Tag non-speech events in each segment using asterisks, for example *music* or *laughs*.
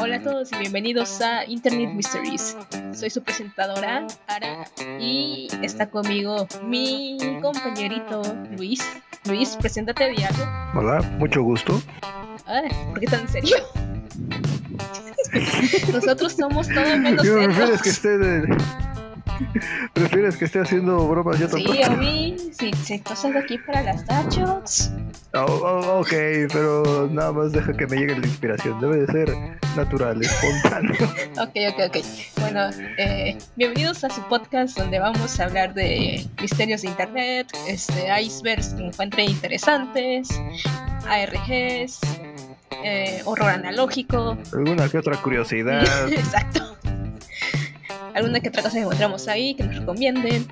Hola a todos y bienvenidos a Internet Mysteries. Soy su presentadora, Ara, y está conmigo mi compañerito Luis. Luis, preséntate a diario. Hola, mucho gusto. Ay, ¿Por qué tan serio? *laughs* Nosotros somos todo menos ¿Qué serios. prefieres que esté de- ¿Prefieres que esté haciendo bromas yo Sí, tampoco? a mí, si si estás aquí para las Dachots. Oh, oh, ok, pero nada más deja que me llegue la inspiración. Debe de ser natural, espontáneo. *laughs* Ok, ok, ok. Bueno, eh, bienvenidos a su podcast donde vamos a hablar de misterios de internet, este, icebergs que encuentren interesantes, ARGs, eh, horror analógico, Alguna que otra curiosidad. *laughs* exacto. Alguna que otra cosa que encontramos ahí que nos recomienden.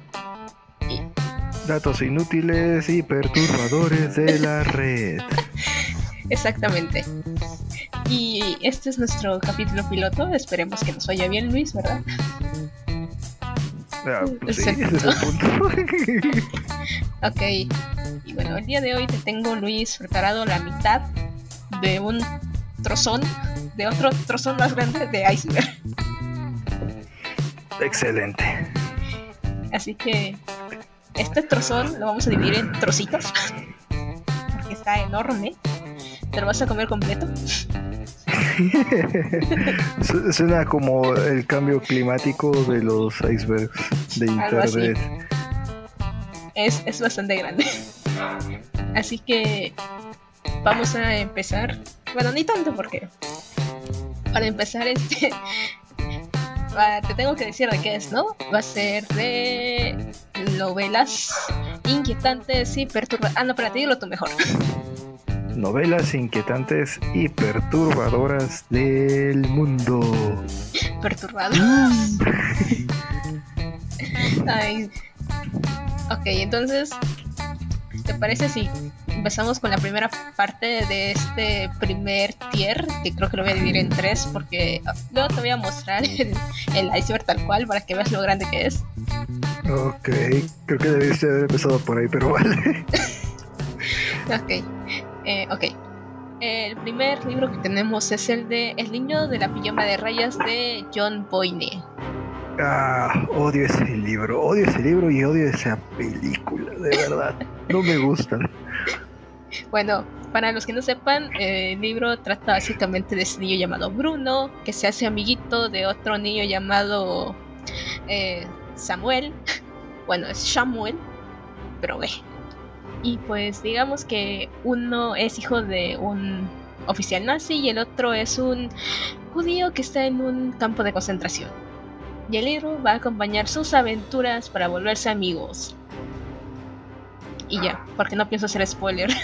Datos inútiles y perturbadores de la red. *laughs* Exactamente. Y este es nuestro capítulo piloto. Esperemos que nos vaya bien, Luis, ¿verdad? Ah, pues sí, ese es el punto. *laughs* Ok, y bueno, el día de hoy te tengo, Luis, preparado la mitad de un trozón, de otro trozón más grande de iceberg. Excelente. Así que este trozón lo vamos a dividir en trocitos, porque está enorme. ¿Te lo vas a comer completo? *laughs* Su- Suena como el cambio climático de los icebergs de internet. Es, es bastante grande. Así que vamos a empezar. Bueno, ni tanto porque para empezar este va- te tengo que decir de qué es, ¿no? Va a ser de novelas inquietantes y perturbadoras. Ah, no, espérate, dilo tú mejor. Novelas inquietantes y perturbadoras del mundo. Perturbadoras. *laughs* Ay. Ok, entonces, ¿te parece si empezamos con la primera parte de este primer tier? Que creo que lo voy a dividir en tres porque luego te voy a mostrar el, el iceberg tal cual para que veas lo grande que es. Ok, creo que debiste haber empezado por ahí, pero vale. Ok, eh, ok. El primer libro que tenemos es el de El niño de la pijama de rayas de John Boyne. Ah, odio ese libro, odio ese libro y odio esa película, de verdad. No me gustan. Bueno, para los que no sepan, eh, el libro trata básicamente de ese niño llamado Bruno, que se hace amiguito de otro niño llamado eh, Samuel. *laughs* Bueno, es Samuel, pero ve. Y pues digamos que uno es hijo de un oficial nazi y el otro es un judío que está en un campo de concentración. Y el libro va a acompañar sus aventuras para volverse amigos. Y ya, porque no pienso hacer spoiler. *laughs*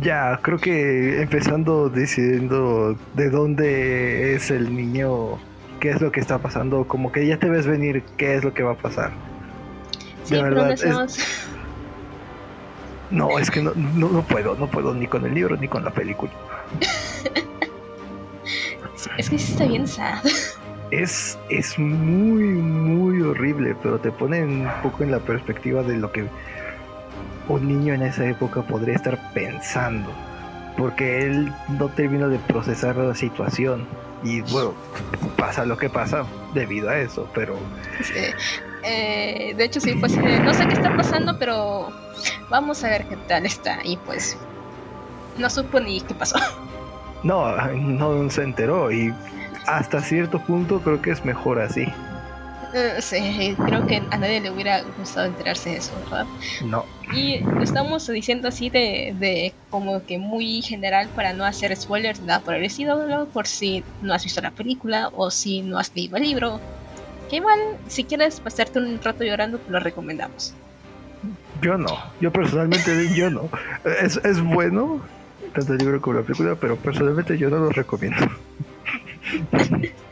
Ya, creo que empezando diciendo de dónde es el niño, qué es lo que está pasando, como que ya te ves venir qué es lo que va a pasar. Sí, De verdad, no es- estamos... No, es que no, no, no puedo, no puedo ni con el libro ni con la película. Es que sí está bien sad. Es, es muy, muy horrible, pero te pone un poco en la perspectiva de lo que un niño en esa época podría estar pensando. Porque él no termina de procesar la situación. Y bueno, pasa lo que pasa debido a eso, pero Sí. Eh, de hecho, sí, pues eh, no sé qué está pasando, pero vamos a ver qué tal está. Y pues no supo ni qué pasó. no, no se enteró. Y hasta cierto punto creo que es mejor así. Eh, sí, creo que a nadie le hubiera gustado enterarse de eso, ¿verdad? No, Y lo estamos diciendo así de, de como que muy general para no hacer spoilers, nada por el estilo, por si no has visto la película o si no has leído el libro. Que igual, si quieres pasarte un rato llorando, te lo recomendamos. yo no. Yo personalmente, *laughs* yo no. Es, es bueno, tanto el libro como la película, pero personalmente yo no lo recomiendo. *laughs*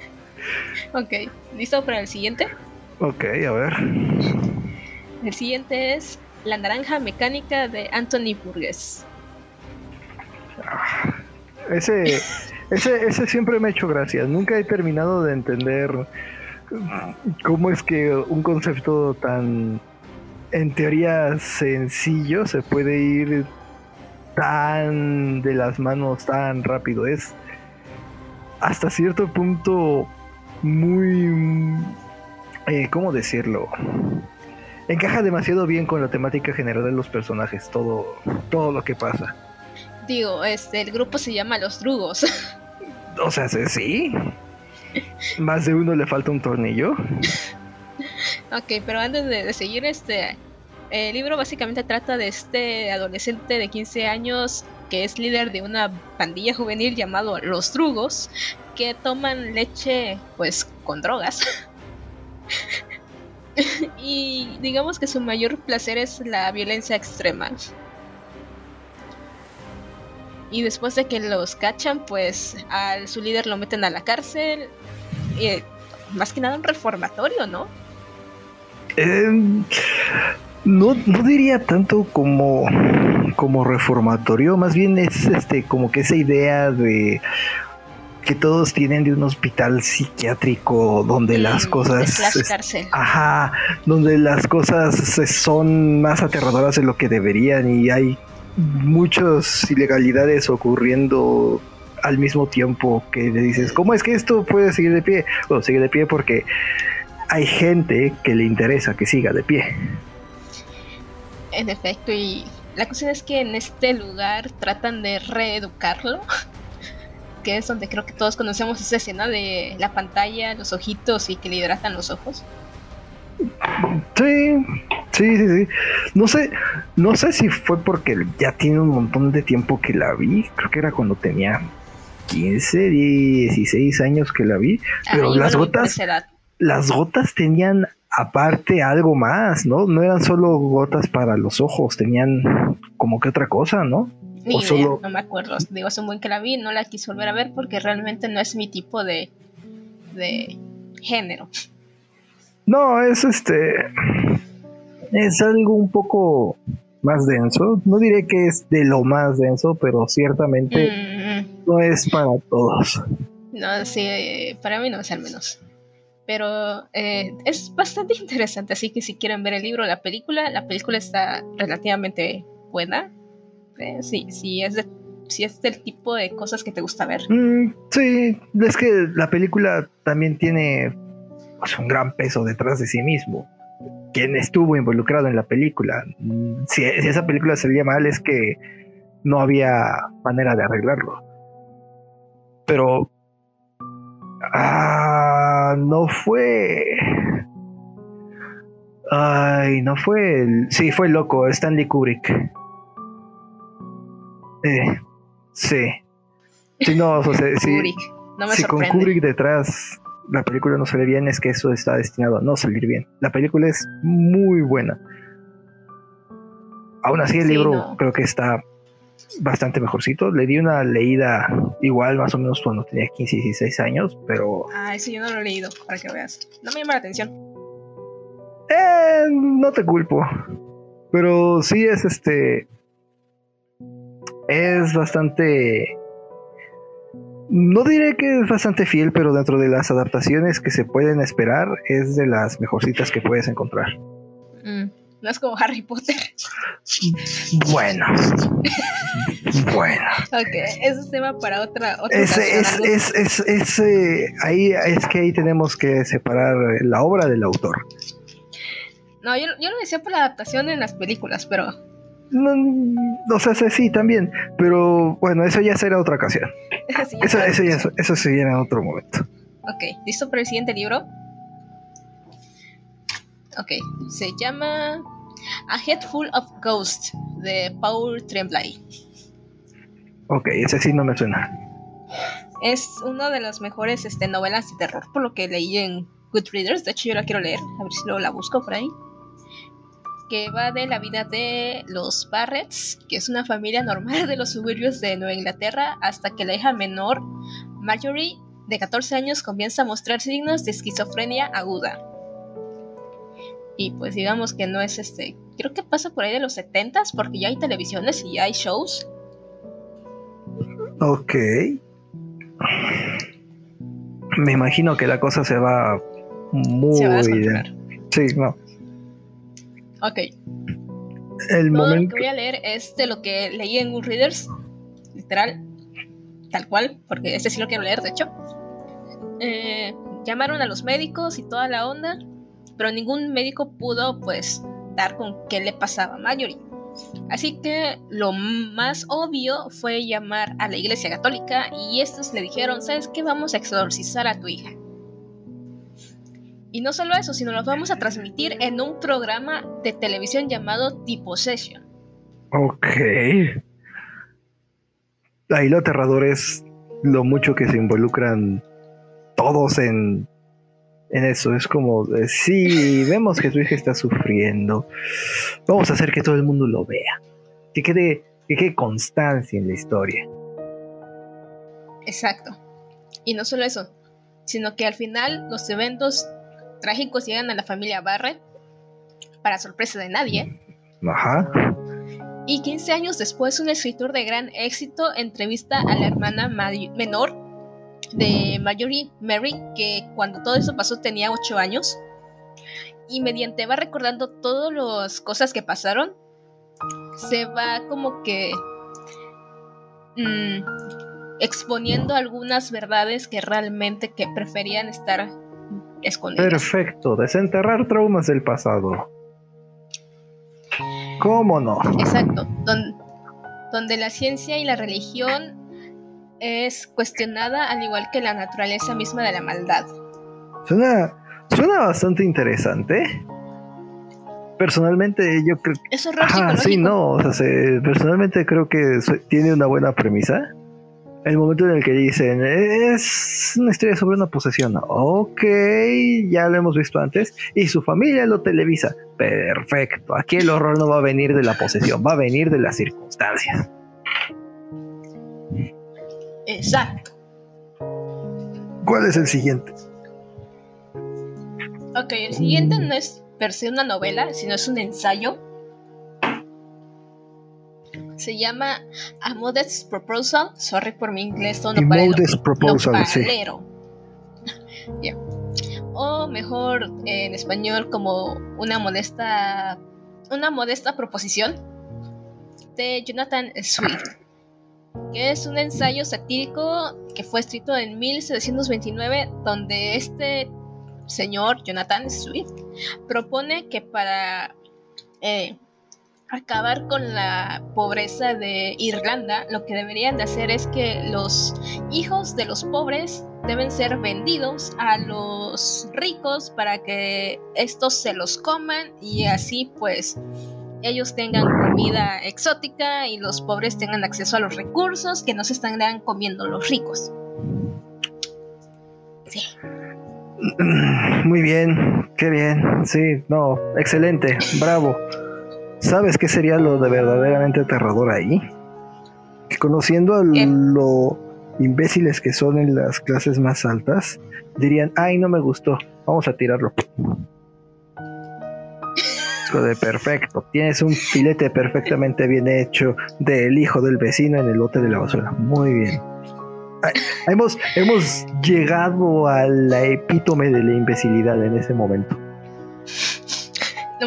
Ok, ¿listo para el siguiente? Ok, a ver. El siguiente es La Naranja Mecánica de Anthony Burgess. Ese, *laughs* ese, ese siempre me ha hecho gracia. Nunca he terminado de entender cómo es que un concepto tan, en teoría, sencillo se puede ir tan de las manos tan rápido. Es hasta cierto punto muy... Eh, ¿Cómo decirlo? Encaja demasiado bien con la temática general de los personajes, todo, todo lo que pasa. Digo, este, el grupo se llama Los Drugos. *laughs* O sea, sí. Más de uno le falta un tornillo. ok, pero antes de, seguir, este. El libro básicamente trata de este adolescente de 15 años que es líder de una pandilla juvenil llamado Los Drugos, que toman leche, pues, con drogas. *laughs* y digamos que su mayor placer es la violencia extrema. Y después de que los cachan, pues a su líder lo meten a la cárcel. Y, más que nada un reformatorio, ¿no? Em, no, no diría tanto como, como reformatorio, más bien es este como que esa idea de que todos tienen de un hospital psiquiátrico donde las cosas cárcel. ajá donde las cosas son más aterradoras de lo que deberían y hay muchas ilegalidades ocurriendo al mismo tiempo que le dices, ¿cómo es que esto puede seguir de pie? Bueno, sigue de pie porque hay gente que le interesa que siga de pie. En efecto, y la cuestión es que en este lugar tratan de reeducarlo, *laughs* que es donde creo que todos conocemos esa escena de la pantalla, los ojitos y que le hidratan los ojos. Sí, sí, sí, sí. No sé, no sé si fue porque ya tiene un montón de tiempo que la vi. Creo que era cuando tenía 15, 16 años que la vi. Pero las gotas, las gotas tenían aparte algo más, ¿no? No eran solo gotas para los ojos, tenían como que otra cosa, ¿no? Ni solo... no me acuerdo. Digo, es un buen que la vi, no la quise volver a ver porque realmente no es mi tipo de, de género. No, es este. Es algo un poco más denso. No diré que es de lo más denso, pero ciertamente mm. no es para todos. No, sí, para mí no es al menos. Pero eh, es bastante interesante, así que si quieren ver el libro o la película, la película está relativamente buena. Eh, sí, sí es de si es del tipo de cosas que te gusta ver. Mm, sí, es que la película también tiene un gran peso detrás de sí mismo. Quien estuvo involucrado en la película. Si, esa película salía mal es que no había manera de arreglarlo. Pero ah, no fue. Ay, no fue el. Sí, fue loco, Stanley Kubrick. Eh, sí. Sí, no, o sea, sí, Kubrick. No me con Kubrick detrás la película no sale bien es que eso está destinado a no salir bien. La película es muy buena. Aún así el libro creo que está bastante mejorcito. Le di una leída igual más o menos cuando tenía 15 y 16 años, pero... Ah, ese yo no lo he leído, para que veas. No me llama la atención. Eh, no te culpo. Pero sí es este... Es bastante no diré que es bastante fiel, pero dentro de las adaptaciones que se pueden esperar, es de las mejorcitas que puedes encontrar. Mm, no es como Harry Potter. Bueno. bueno. Ok, eso es tema para otra. otra es, es, es, es, eh, ahí es que ahí tenemos que separar la obra del autor. No, yo, yo lo decía por la adaptación en las películas, pero no, o sea, sí, también, pero bueno, eso ya será otra ocasión. eso, eso, ya, eso se viene en otro momento. Ok, ¿listo para el siguiente libro? Ok, se llama A Head Full of Ghosts de Paul Tremblay. Ok, ese sí no me suena. Es una de las mejores este, novelas de terror, por lo que leí en Goodreaders. De hecho, yo la quiero leer, a ver si luego la busco por ahí que va de la vida de los Barretts, que es una familia normal de los suburbios de Nueva Inglaterra, hasta que la hija menor, Marjorie, de 14 años, comienza a mostrar signos de esquizofrenia aguda. Y pues digamos que no es este, creo que pasa por ahí de los 70s, porque ya hay televisiones y ya hay shows. Ok. Me imagino que la cosa se va muy... Se Sí, no. Ok. El Todo momento... lo que voy a leer es de lo que leí en Readers, literal. tal cual, porque este sí lo quiero leer, de hecho. Eh, llamaron a los médicos y toda la onda, pero ningún médico pudo, pues, dar con qué le pasaba a Marjorie. Así que lo más obvio fue llamar a la iglesia católica y estos le dijeron, ¿sabes qué? Vamos a exorcizar a tu hija. Y no solo eso, sino lo vamos a transmitir en un programa de televisión llamado Tipo Session. Ok. Ahí lo aterrador es lo mucho que se involucran todos en, en eso. Es como, eh, sí, vemos que tu hija está sufriendo. Vamos a hacer que todo el mundo lo vea. Que quede, que quede constancia en la historia. Exacto. Y no solo eso, sino que al final los eventos trágicos llegan a la familia Barrett, para sorpresa de nadie. Ajá. Y 15 años después, un escritor de gran éxito entrevista a la hermana menor de Marjorie Mary, que cuando todo eso pasó tenía 8 años. Y mediante va recordando todas las cosas que pasaron, se va como que mm, exponiendo algunas verdades que realmente que preferían estar Perfecto, desenterrar traumas del pasado. ¿Cómo no? Exacto, donde la ciencia y la religión es cuestionada al igual que la naturaleza misma de la maldad. Suena, suena bastante interesante. Personalmente yo creo que... Es horror sí, no, personalmente creo que tiene una buena premisa el momento en el que dicen, es una historia sobre una posesión. Ok, ya lo hemos visto antes. Y su familia lo televisa. Perfecto. Aquí el horror no va a venir de la posesión, va a venir de las circunstancias. Exacto. ¿Cuál es el siguiente? Ok, el siguiente no es per se una novela, sino es un ensayo se llama A Modest Proposal. Sorry por mi inglés, no para Modest Proposal, sí. *laughs* O mejor en español como una modesta una modesta proposición de Jonathan Swift, que es un ensayo satírico que fue escrito en 1729 donde este señor Jonathan Swift propone que para eh, acabar con la pobreza de Irlanda, lo que deberían de hacer es que los hijos de los pobres deben ser vendidos a los ricos para que estos se los coman y así pues ellos tengan comida exótica y los pobres tengan acceso a los recursos que no se están comiendo los ricos. Sí. *clears throat* Muy bien, qué bien, sí, no, excelente, bravo. ¿Sabes qué sería lo de verdaderamente aterrador ahí? Que conociendo a lo imbéciles que son en las clases más altas, dirían, ay, no me gustó, vamos a tirarlo. de perfecto, tienes un filete perfectamente bien hecho del hijo del vecino en el lote de la basura. Muy bien. Hemos, hemos llegado a la epítome de la imbecilidad en ese momento.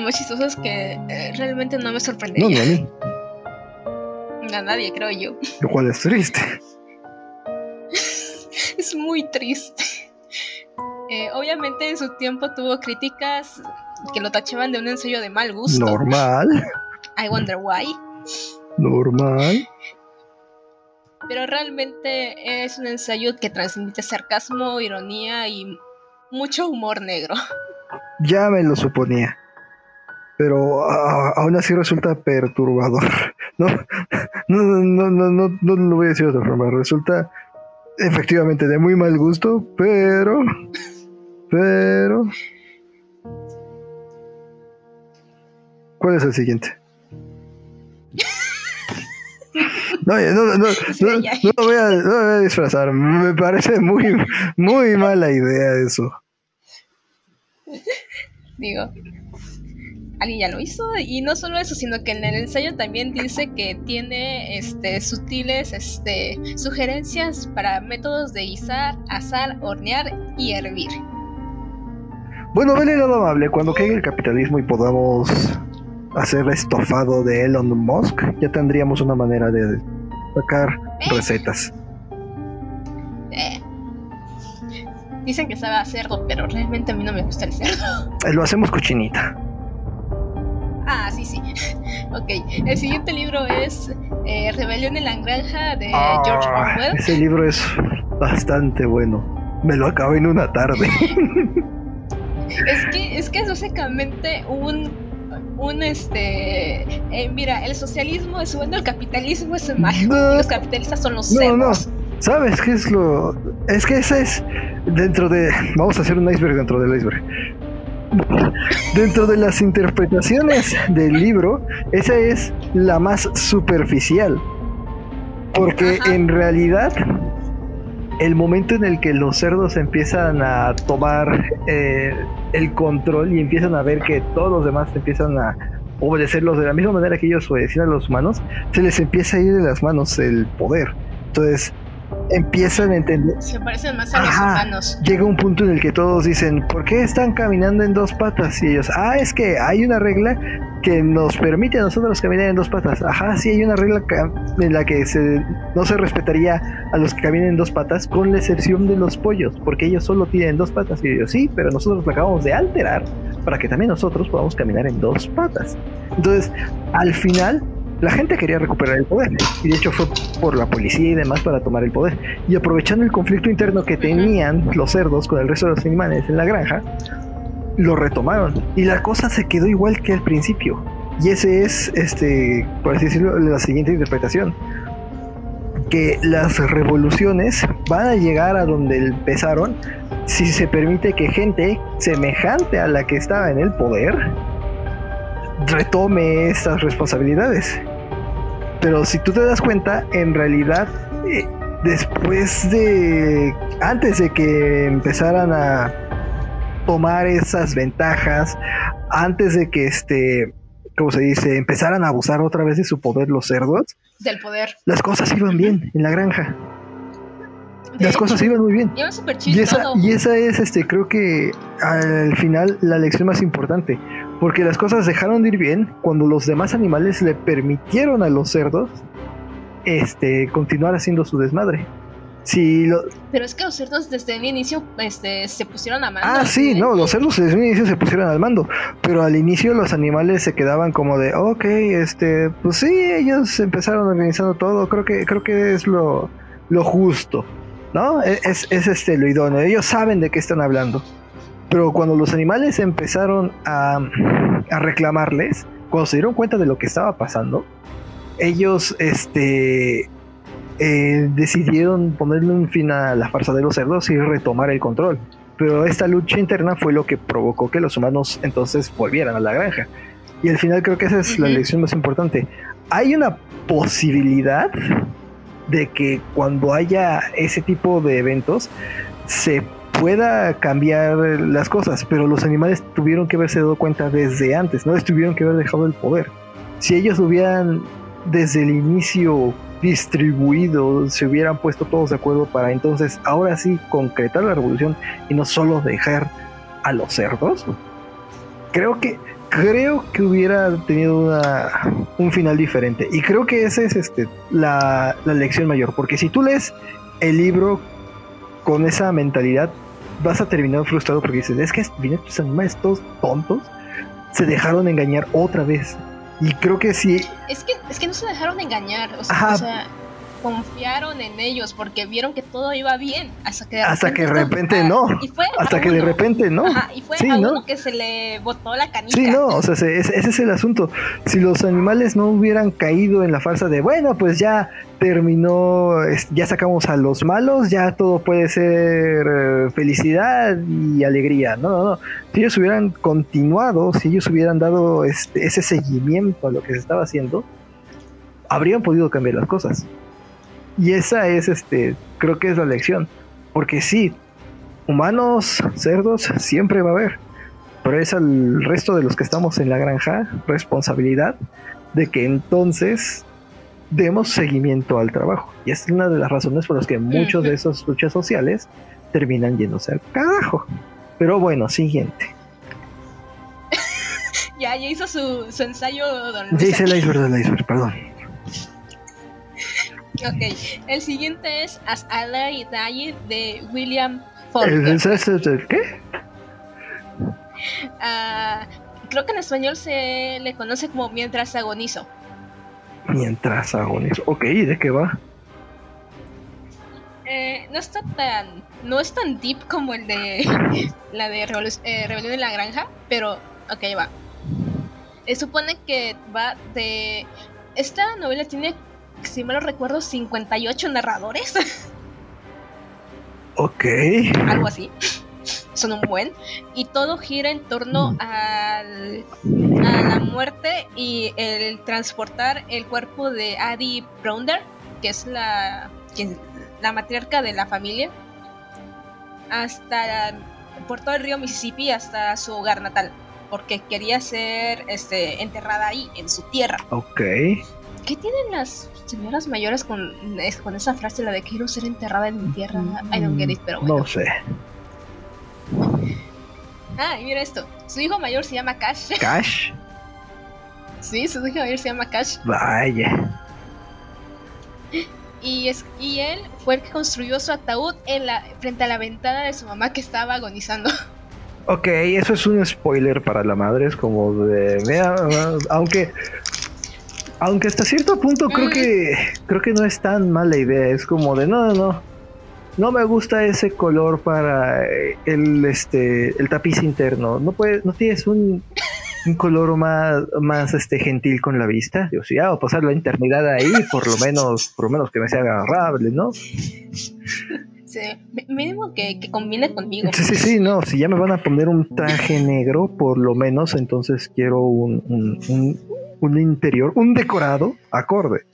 Es que eh, realmente no me sorprendería. No, a mí. A nadie, creo yo. Lo cual es triste. *laughs* es muy triste. Eh, obviamente en su tiempo tuvo críticas que lo tachaban de un ensayo de mal gusto. Normal. *laughs* I wonder why. Normal. Pero realmente es un ensayo que transmite sarcasmo, ironía y mucho humor negro. Ya me lo suponía pero aún así resulta perturbador. *laughs* No, no, no, no, no, no lo voy a decir de otra forma. Resulta efectivamente de muy mal gusto, pero, pero. ¿Cuál es el siguiente? No, no, no, *laughs* no, no, voy a, no voy a disfrazar. Me parece muy, muy mala idea eso. Digo, alguien ya lo hizo y no solo eso sino que en el ensayo también dice que tiene este sutiles este sugerencias para métodos de guisar asar hornear y hervir bueno vele lado amable cuando caiga el capitalismo y podamos hacer estofado de Elon Musk ya tendríamos una manera de sacar ¿Eh? recetas Dicen que sabe a cerdo, pero realmente a mí no me gusta el cerdo. Eh, Lo hacemos cochinita. Ah, sí, sí. *laughs* Ok, el siguiente libro es eh, Rebelión en la Granja de Ah, George Orwell. ese libro es bastante bueno. Me lo acabé en una tarde. *laughs* Es que, es que es básicamente un, un este, eh, mira, el socialismo es bueno, el capitalismo es malo, No. y los capitalistas son los No, no. ¿Sabes qué es lo...? Es que esa es dentro de... Vamos a hacer un iceberg dentro del iceberg. Dentro de las interpretaciones del libro, esa es la más superficial. Porque Ajá. en realidad, el momento en el que los cerdos empiezan a tomar eh, el control y empiezan a ver que todos los demás empiezan a obedecerlos de la misma manera que ellos obedecían a los humanos, se les empieza a ir de las manos el poder. Entonces empiezan a entender. Se parecen más a los Ajá. humanos. Llega un punto en el que todos dicen, ¿por qué están caminando en dos patas? Y ellos, ah, es que hay una regla que nos permite a nosotros caminar en dos patas. Ajá, sí, hay una regla en la que se, no se respetaría a los que caminan en dos patas, con la excepción de los pollos, porque ellos solo tienen dos patas. Y ellos, sí, pero nosotros lo acabamos de alterar para que también nosotros podamos caminar en dos patas. Entonces, al final, la gente quería recuperar el poder. Y de hecho fue por la policía y demás para tomar el poder. Y aprovechando el conflicto interno que tenían los cerdos con el resto de los animales en la granja, lo retomaron. Y la cosa se quedó igual que al principio. Y ese es, este, por así decirlo, la siguiente interpretación. Que las revoluciones van a llegar a donde empezaron si se permite que gente semejante a la que estaba en el poder retome estas responsabilidades. Pero si tú te das cuenta, en realidad, eh, después de, antes de que empezaran a tomar esas ventajas, antes de que este, como se dice, empezaran a abusar otra vez de su poder los cerdos, Del poder. las cosas iban bien en la granja. De Las cosas iban muy bien. Súper Y esa, y esa es, este, creo que al final la lección más importante. Porque las cosas dejaron de ir bien cuando los demás animales le permitieron a los cerdos este, continuar haciendo su desmadre. Si lo- Pero es que los cerdos desde el inicio este, se pusieron a mano. ah, sí, no, los cerdos desde un inicio se pusieron al mando. Pero al inicio los animales se quedaban como de, ok, este, pues sí, ellos empezaron organizando todo. Creo que, creo que es lo, lo justo. ¿No? E, Es, es este lo idóneo. Ellos saben de qué están hablando. Pero cuando los animales empezaron a, a reclamarles, cuando se dieron cuenta de lo que estaba pasando, ellos este, eh, decidieron ponerle un fin a la farsa de los cerdos y retomar el control. Pero esta lucha interna fue lo que provocó que los humanos entonces volvieran a la granja. Y al final creo que esa es la lección más importante. Hay una posibilidad de que cuando haya ese tipo de eventos se pueda cambiar las cosas, pero los animales tuvieron que haberse dado cuenta desde antes, no les tuvieron que haber dejado el poder. Si ellos hubieran desde el inicio distribuido, se hubieran puesto todos de acuerdo para entonces ahora sí concretar la revolución y no solo dejar a los cerdos, creo que creo que hubiera tenido una, un final diferente y creo que esa es este, la, la lección mayor porque si tú lees el libro con esa mentalidad vas a terminar frustrado porque dices es que estos animales todos tontos se dejaron engañar otra vez y creo que sí Es que, es que no se dejaron engañar. O sea, Ajá. o sea, confiaron en ellos porque vieron que todo iba bien. Hasta que de Hasta que de repente no. Y fue hasta que de repente no Ajá, y fue Sí, a ¿no? uno que se le botó la canica. Sí, no, o sea, se- ese, ese es el asunto. Si los animales no hubieran caído en la farsa de, bueno, pues ya terminó, ya sacamos a los malos, ya todo puede ser eh, felicidad y alegría. No, no, no. Si ellos hubieran continuado, si ellos hubieran dado este, ese seguimiento a lo que se estaba haciendo, habrían podido cambiar las cosas. Y esa es, este, creo que es la lección. Porque sí, humanos, cerdos, siempre va a haber pero es al resto de los que estamos en la granja responsabilidad de que entonces demos seguimiento al trabajo. Y es una de las razones por las que muchos de esas luchas sociales terminan yéndose al carajo. Pero bueno, siguiente. *laughs* Ya, ya hizo su, su ensayo, don Ya hice el iceberg del iceberg, perdón. Ok, el siguiente es As I Dying de William ¿El qué? Ah, creo que en español se le conoce como Mientras agonizo. Mientras agonizo. Ok, ¿de qué va? Eh, no está tan. No es tan deep como el de la de eh, Rebelión en la Granja, pero ok, va. Eh, supone que va de. Esta novela tiene, si me lo recuerdo, 58 narradores. *laughs* Ok. Algo así. Son un buen. Y todo gira en torno mm. al, a la muerte y el transportar el cuerpo de Addie Bronder, que es la, la matriarca de la familia, hasta por todo el río Mississippi hasta su hogar natal, porque quería ser este, enterrada ahí, en su tierra. Ok. ¿Qué tienen las señoras mayores con, con esa frase, la de quiero ser enterrada en mi tierra? I don't get it, pero bueno. No sé. Ah, y mira esto. Su hijo mayor se llama Cash. *laughs* ¿Cash? sí, su hijo mayor se llama Cash. Vaya. Y, es, y él fue el que construyó su ataúd en la, frente a la ventana de su mamá que estaba agonizando. *laughs* Ok, eso es un spoiler para la madre, es como de... aunque aunque hasta cierto punto creo que creo que no es tan mala idea. Es como de no, no, no. No me gusta ese color para el este el tapiz interno. No puedes, no tienes un, un color más, más este gentil con la vista. Digo, si ya voy a pasar la eternidad ahí, por lo menos, por lo menos que me sea agarrable, ¿no? Sí, mínimo que, que combine conmigo. Sí, sí, sí, no, si ya me van a poner un traje negro, por lo menos, entonces quiero un, un un interior, un decorado acorde.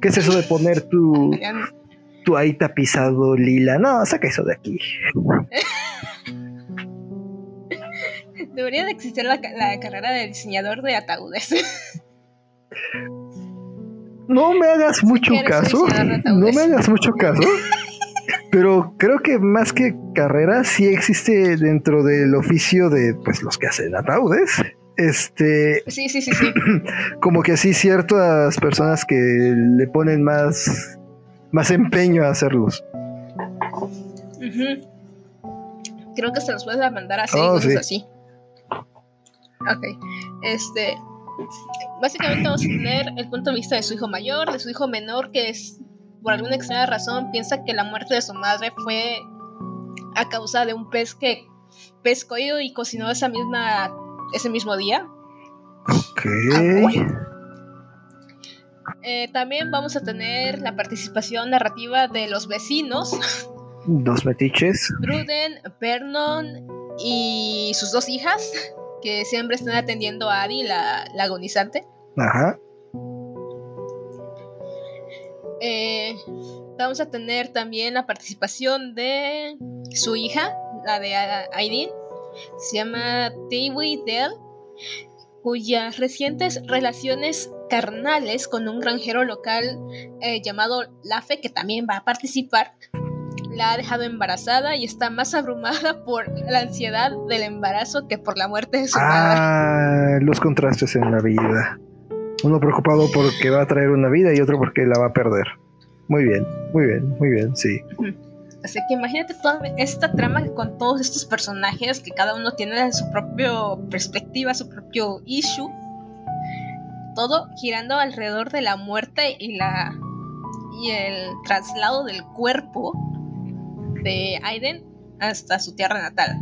¿Qué es eso de poner tu, tu ahí tapizado lila? No, saca eso de aquí. *laughs* Debería de existir la, carrera de diseñador de ataúdes. *laughs* No me hagas mucho caso. No me hagas mucho caso. *laughs* Pero creo que más que carrera sí existe dentro del oficio de pues los que hacen ataúdes este. Sí, sí, sí, sí. *clears throat* Como que así ciertas personas que le ponen más. más empeño a hacerlos. Creo que se los puedes mandar así, oh, así. Ok. Este. Básicamente vamos a tener el punto de vista de su hijo mayor, de su hijo menor, que es, por alguna extraña razón, piensa que la muerte de su madre fue a causa de un pez que pescó y cocinó esa misma ese mismo día. Ok. Eh, también vamos a tener la participación narrativa de los vecinos. Dos metiches. Bruden, Vernon y sus dos hijas, que siempre están atendiendo a Adi, la, agonizante. Ajá. Eh, vamos a tener también la participación de su hija, la de Aidin, se llama Dewey Dell, cuyas recientes relaciones carnales con un granjero local eh, llamado Lafe, que también va a participar, la ha dejado embarazada y está más abrumada por la ansiedad del embarazo que por la muerte de su ah, Los contrastes en la vida. Uno preocupado porque va a traer una vida y otro porque la va a perder. Muy bien, muy bien, muy bien, sí. Así que imagínate toda esta trama con todos estos personajes que cada uno tiene su propia perspectiva, su propio issue. Todo girando alrededor de la muerte y la y el traslado del cuerpo de Aiden hasta su tierra natal.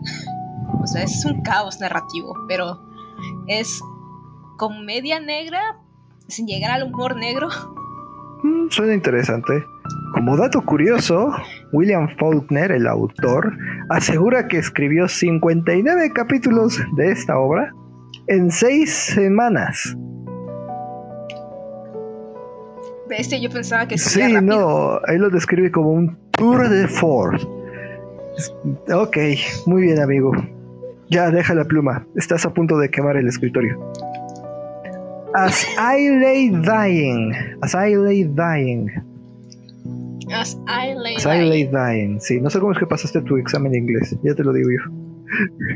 O sea, es un caos narrativo, pero es comedia negra sin llegar al humor negro. Mm, suena interesante. Como dato curioso, William Faulkner, el autor, asegura que escribió 59 capítulos de esta obra en 6 semanas. Bestia, yo pensaba que Sí, no, él lo describe como un tour de force. Ok, muy bien, amigo. Ya, deja la pluma. Estás a punto de quemar el escritorio. As I lay dying. As I lay dying. As I lay, dying. Sí, no sé cómo es que pasaste tu examen de inglés, ya te lo digo yo.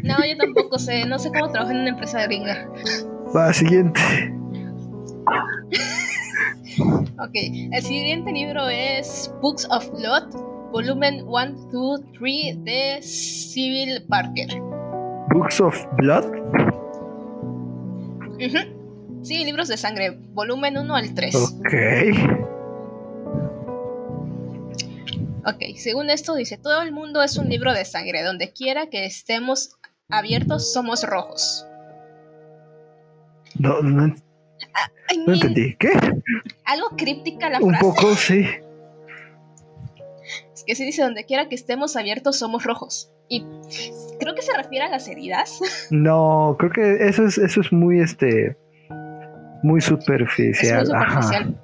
No, yo tampoco sé, no sé cómo trabajar en una empresa gringa. Va, siguiente. ok, el siguiente libro es Books of Blood volumen 1, 2, 3 de Civil Parker. Books of Blood. Sí, libros de sangre, volumen 1 al 3. Ok. Ok, según esto dice, todo el mundo es un libro de sangre, donde quiera que estemos abiertos somos rojos. No, no, I no mean, entendí. ¿Qué? Algo críptica la Un frase. poco, sí. Es que sí dice, donde quiera que estemos abiertos somos rojos. Y creo que se refiere a las heridas. *laughs* No, creo que eso es, eso es muy este muy Es superficial. muy Ajá. superficial.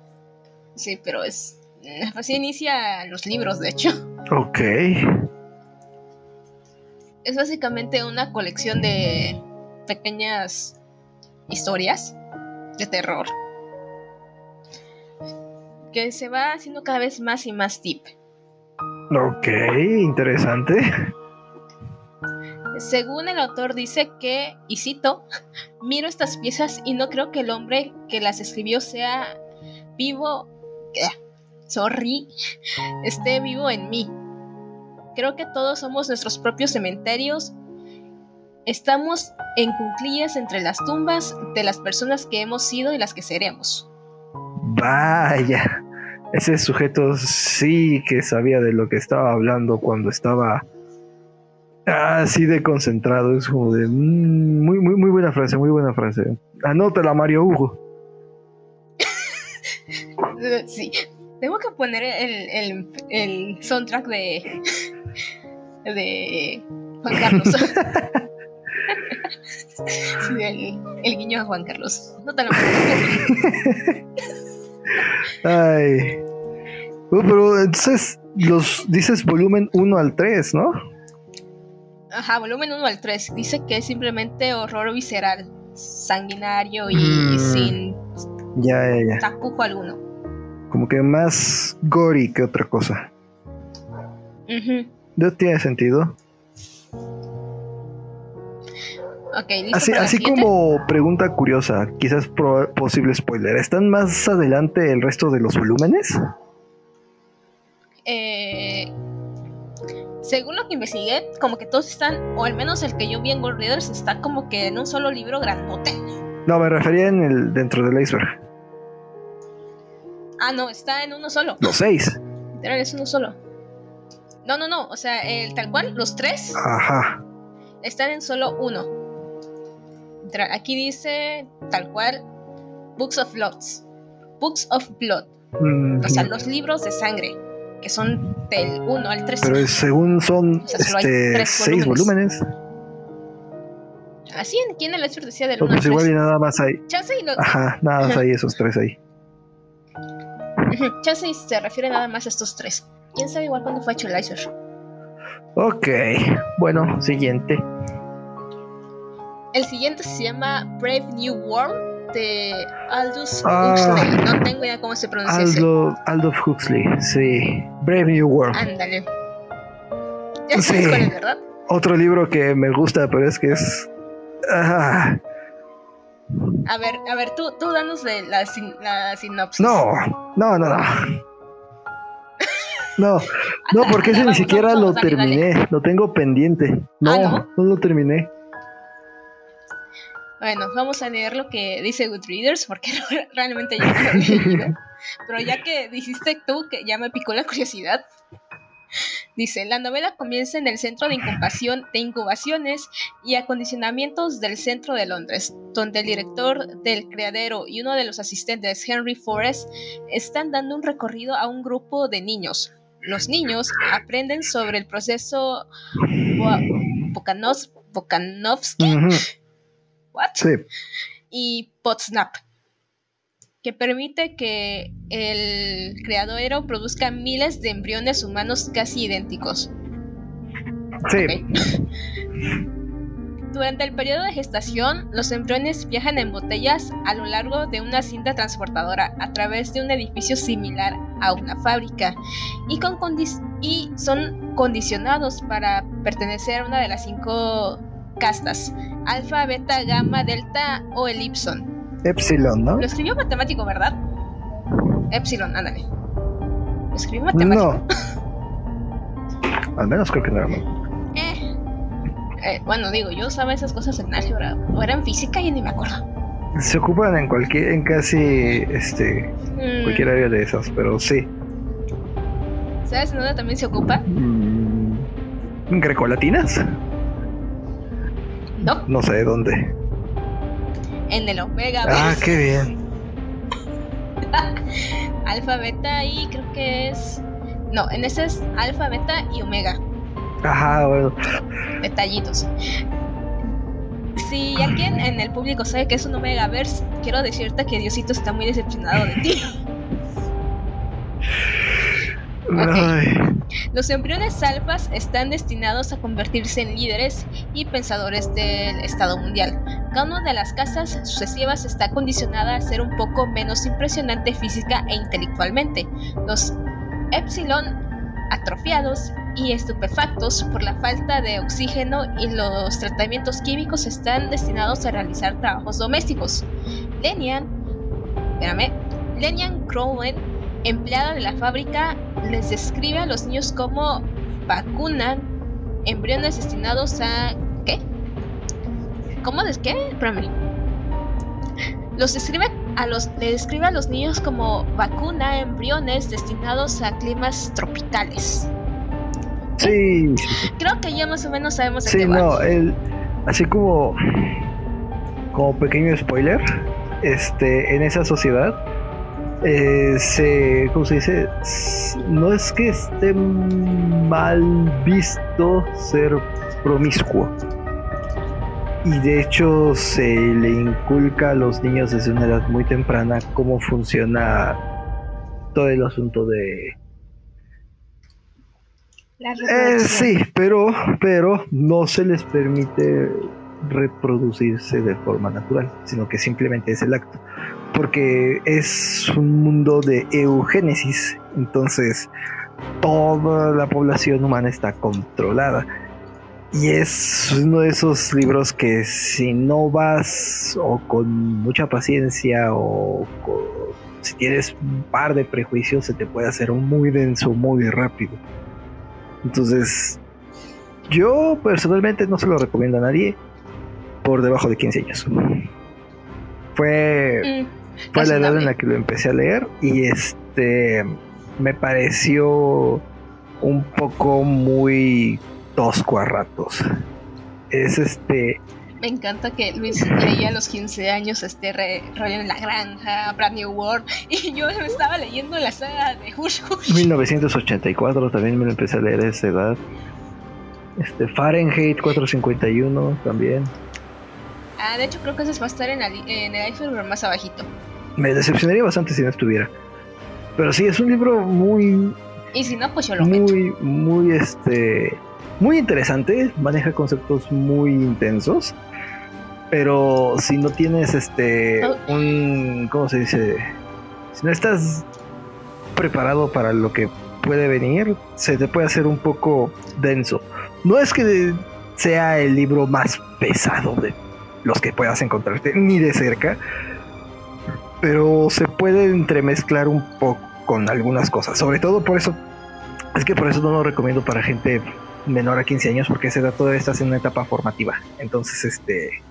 Sí, pero es... *laughs* Así inicia los libros, de hecho. Ok. Es básicamente una colección de pequeñas historias de terror que se va haciendo cada vez más y más deep. Ok, interesante. Según el autor dice que, y cito, *laughs* miro estas piezas y no creo que el hombre que las escribió sea vivo, sorry, esté vivo en mí. Creo que todos somos nuestros propios cementerios. Estamos en cuclillas entre las tumbas de las personas que hemos sido y las que seremos. Vaya. Ese sujeto sí que sabía de lo que estaba hablando cuando estaba así de concentrado. Es como de mm, muy, muy, muy buena frase, muy buena frase. Anótala, Mario Hugo. *laughs* Sí, tengo que poner el, el- el soundtrack de, *laughs* de Juan Carlos. *laughs* Sí, el, el guiño a Juan Carlos. No te lo Ay. Uh, pero entonces los dices volumen 1 al 3, ¿no? Ajá, volumen 1 al 3. Dice que es simplemente horror visceral, sanguinario y Mm. sin Ya, ya, ya. tapujo alguno. Como que más gory que otra cosa. Ujú. No tiene sentido. Listo. Así, así como pregunta curiosa, quizás posible spoiler, ¿están más adelante el resto de los volúmenes? Eh, según lo que investigué, como que todos están, o al menos el que yo vi en Gold Readers, está como que en un solo libro grandote. No, me refería en el dentro del iceberg. Ah, no, está en uno solo. Los seis. Literal, es uno solo. No, no, no. O sea, el, tal cual, los tres Ajá. están en solo uno. Literal, Aquí dice tal cual Books of Bloods. Books of Blood. Mm, O sea, los libros de sangre. Que son del 1 al 3. Pero según son O sea, este, seis volúmenes. volúmenes. Así aquí en el lecture decía del No, 1 al pues igual 3. y nada más hay. Chance y, lo- Ajá, nada más hay esos tres ahí. Chance se refiere nada más a estos tres. ¿Quién sabe igual cuándo fue hecho el iceberg? Ok, bueno, siguiente. El siguiente se llama Brave New World de Aldous Ah. Huxley. No tengo idea cómo se pronuncia ese. Aldo, Aldous Huxley, sí. Brave New World. Ándale. Ya sabes Sí. cuál es, ¿verdad? Otro libro que me gusta, pero es que es. ah, A ver, a ver, tú, tú danos de la, sin- la sinopsis. no, no, no, no. No, no, *laughs* porque ese ni siquiera lo terminé. Lo tengo pendiente. No, Ah, ¿no? no lo terminé. Bueno, vamos a leer lo que dice Goodreaders porque *laughs* realmente yo no lo he leído. *laughs* Pero ya que dijiste tú que ya me picó la curiosidad. Dice, la novela comienza en el centro de incubación de incubaciones y acondicionamientos del centro de Londres, donde el director del criadero y uno de los asistentes, Henry Forrest, están dando un recorrido a un grupo de niños. Los niños aprenden sobre el proceso Bokanovsky Ujú, What? Sí, y Potsnap, que permite que el criadero produzca miles de embriones humanos casi idénticos. sí. Durante el periodo de gestación, los embriones viajan en botellas a lo largo de una cinta transportadora a través de un edificio similar a una fábrica y, con condi- y son condicionados para pertenecer a una de las cinco castas, alfa, beta, gamma, delta o elipson. Epsilon, ¿no? Lo escribió matemático, ¿verdad? Epsilon, ándale. Lo escribió matemático. No. Al menos creo que no era. *laughs* Eh. Eh, bueno, digo, yo usaba esas cosas en álgebra. O era en física y ni me acuerdo. Se ocupan en cualquier, en casi este Mm, cualquier área de esas, pero sí. ¿Sabes en dónde también se ocupa? Mm, ¿Grecolatinas? No, No sé dónde. En el omega. Ah, ¿ves? qué bien. *laughs* Alfa, beta y creo que es. No, en ese es alfa, beta y omega. Ajá, bueno. Detallitos. Si alguien en el público sabe que es un Omegaverse, quiero decirte que Diosito está muy decepcionado de ti. *laughs* Los embriones alfas están destinados a convertirse en líderes y pensadores del Estado mundial. Cada una de las casas sucesivas está condicionada a ser un poco menos impresionante física e intelectualmente. Los Epsilon, atrofiados y estupefactos por la falta de oxígeno y los tratamientos químicos, están destinados a realizar trabajos domésticos. Lenian, espérame, Lenian Crowell empleada de la fábrica les describe a los niños como vacunan embriones destinados a. ¿Cómo de qué? Espérame. Los describe a los le describe a los niños como vacuna embriones destinados a climas tropicales. sí, Creo que ya más o menos sabemos de sí, qué va. no, el, así como, como pequeño spoiler, este, en esa sociedad, eh, se, ¿cómo se dice? No es que esté mal visto ser promiscuo. Y de hecho se le inculca a los niños desde una edad muy temprana cómo funciona todo el asunto de, La Eh, sí, pero, pero no se les permite reproducirse de forma natural, sino que simplemente es el acto. Porque es un mundo de eugénesis, entonces toda la población humana está controlada. Y es uno de esos libros que si no vas o con mucha paciencia o con- si tienes un par de prejuicios se te puede hacer muy denso muy rápido. Entonces, yo personalmente no se lo recomiendo a nadie por debajo de 15 años. Fue, Mm, fue la edad en la que lo empecé a leer y este me pareció un poco muy tosco a ratos. Es este, Me encanta que Luis leía a los 15 años este re, rollo en la granja, Brand New World, *laughs* y yo me estaba leyendo la saga de Hush Hush. 1984 también me lo empecé a leer a esa edad. Este Fahrenheit 451 también. Ah, de hecho creo que ese va a estar en, li- en el iceberg más abajito. Me decepcionaría bastante si no estuviera. Pero sí, es un libro muy, Y si no, pues yo lo meto. muy, muy, este, muy interesante. Maneja conceptos muy intensos. Pero si no tienes, este, Oh. un, ¿cómo se dice? Si no estás preparado para lo que puede venir, se te puede hacer un poco denso. No es que sea el libro más pesado de los que puedas encontrarte, ni de cerca, pero se puede entremezclar un poco con algunas cosas. Sobre todo por eso, es que por eso no lo recomiendo para gente menor a 15 años, porque esa edad todavía estás en una etapa formativa. Entonces, este,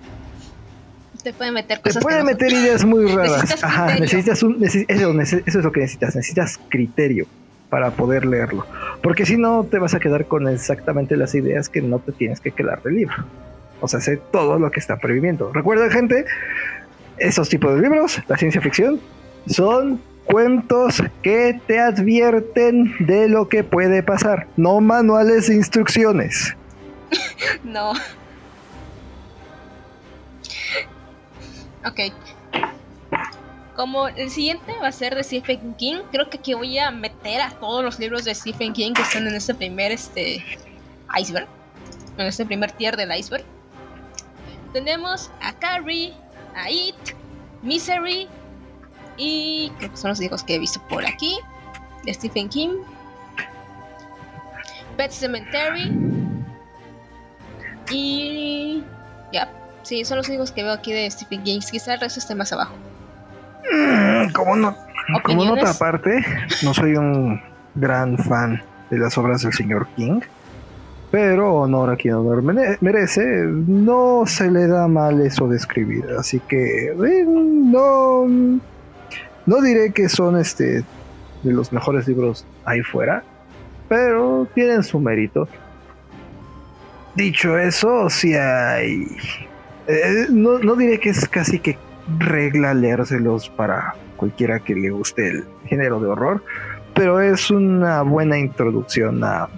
Te puede meter te cosas. que puede no meter ideas muy *laughs* raras. Necesitas Ajá, criterio. necesitas un, necesi- eso, eso es lo que necesitas. Necesitas criterio para poder leerlo. Porque si no, te vas a quedar con exactamente las ideas que no te tienes que quedar del libro. O sea, sé todo lo que está previendo. Recuerden, gente, esos tipos de libros, la ciencia ficción, son cuentos que te advierten de lo que puede pasar, no manuales de instrucciones. *laughs* No. Ok. Como el siguiente va a ser de Stephen King, creo que aquí voy a meter a todos los libros de Stephen King que están en este primer este iceberg. En este primer tier del iceberg. Tenemos a Carrie, a It, Misery y creo que son los hijos que he visto por aquí de Stephen King. Pet Cemetery y ya, sí, son los únicos que veo aquí de Stephen King. Quizá el resto esté más abajo. Mm, Como no, como nota aparte, no soy un gran fan de las obras del señor King. Pero honor a quien honor merece, no se le da mal eso de escribir. Así que eh, no, no diré que son este de los mejores libros ahí fuera, pero tienen su mérito. Dicho eso, si hay... Eh, no, no diré que es casi que regla leérselos para cualquiera que le guste el género de horror, pero es una buena introducción a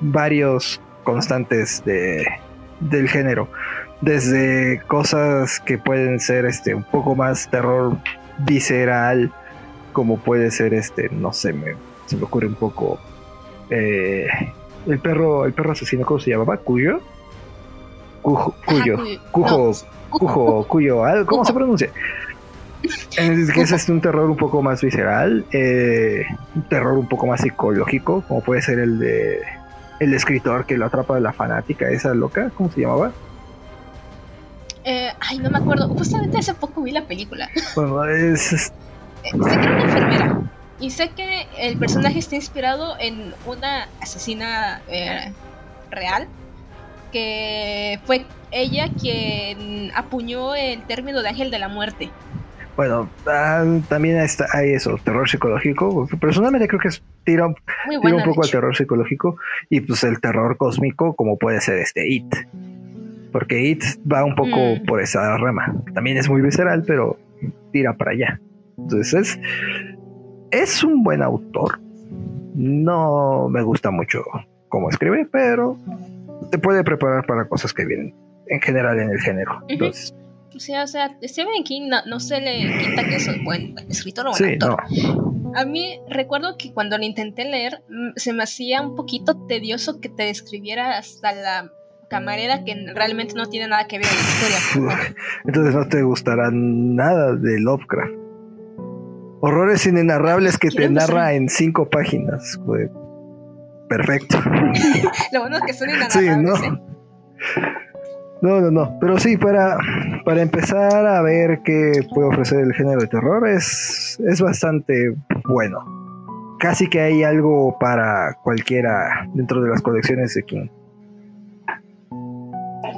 varios constantes de, del género. Desde cosas que pueden ser este un poco más terror visceral, como puede ser este, no sé, me, se me ocurre un poco eh, el perro, el perro asesino, ¿cómo se llamaba? ¿Cuyo? Cujo, cuyo, cujo, cujo, cuyo, ¿cómo se pronuncia? Es que es un terror un poco más visceral, eh, un terror un poco más psicológico, como puede ser el de el escritor que lo atrapa de la fanática, esa loca, ¿cómo se llamaba? Eh, ay, no me acuerdo. Justamente hace poco vi la película. Bueno, es... Eh, sé que era una enfermera. Y sé que el personaje está inspirado en una asesina eh, real. Que fue ella quien apuñó el término de ángel de la muerte. Bueno, ah, también está, hay eso, terror psicológico. Personalmente creo que es, tira, un poco al terror psicológico y pues el terror cósmico como puede ser este It. Porque It va un poco mm. por esa rama. También es muy visceral, pero tira para allá. Entonces es, es un buen autor. No me gusta mucho cómo escribe, pero te puede preparar para cosas que vienen en general en el género. Entonces, o sea, o sea, Stephen King no, se le quita que es un buen escritor o buen autor. A mí recuerdo que cuando lo intenté leer, mm, se me hacía un poquito tedioso que te describiera hasta la camarera que realmente no tiene nada que ver con la historia. *laughs* Entonces no te gustará nada de Lovecraft. Horrores inenarrables que te narra en cinco páginas. Perfecto. *laughs* Lo bueno es que son inenarrables. Sí, ¿no? ¿eh? No, no, no. Pero sí, para, para empezar a ver qué puede ofrecer el género de terror, es, es bastante bueno. Casi que hay algo para cualquiera dentro de las colecciones de King.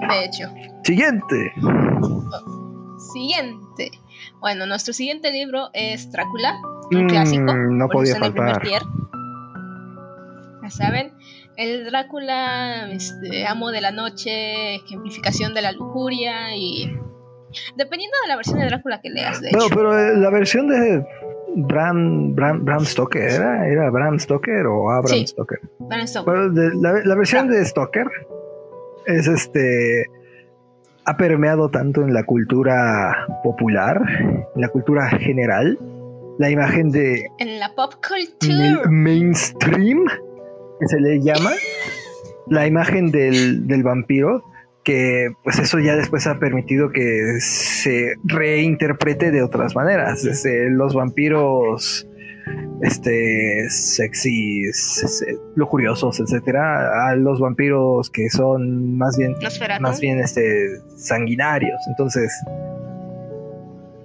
De hecho. Siguiente. Siguiente. Bueno, nuestro siguiente libro es Drácula, un mm, clásico. No podía faltar. Ya saben, el Drácula, este, amo de la noche, ejemplificación de la lujuria y... Dependiendo de la versión de Drácula que leas, de No, pero eh, la versión de Bram, Bram, Bram Stoker, ¿era? ¿Era Bram Stoker o Abraham Stoker? Bram Stoker. la, versión de Stoker es este ha permeado tanto en la cultura popular, en la cultura general, la imagen de... En la pop culture. mainstream se le llama, la imagen del, del vampiro, que pues eso ya después ha permitido que se reinterprete de otras maneras. Desde los vampiros este sexys, lujuriosos, etcétera, a los vampiros que son más bien más bien este sanguinarios. Entonces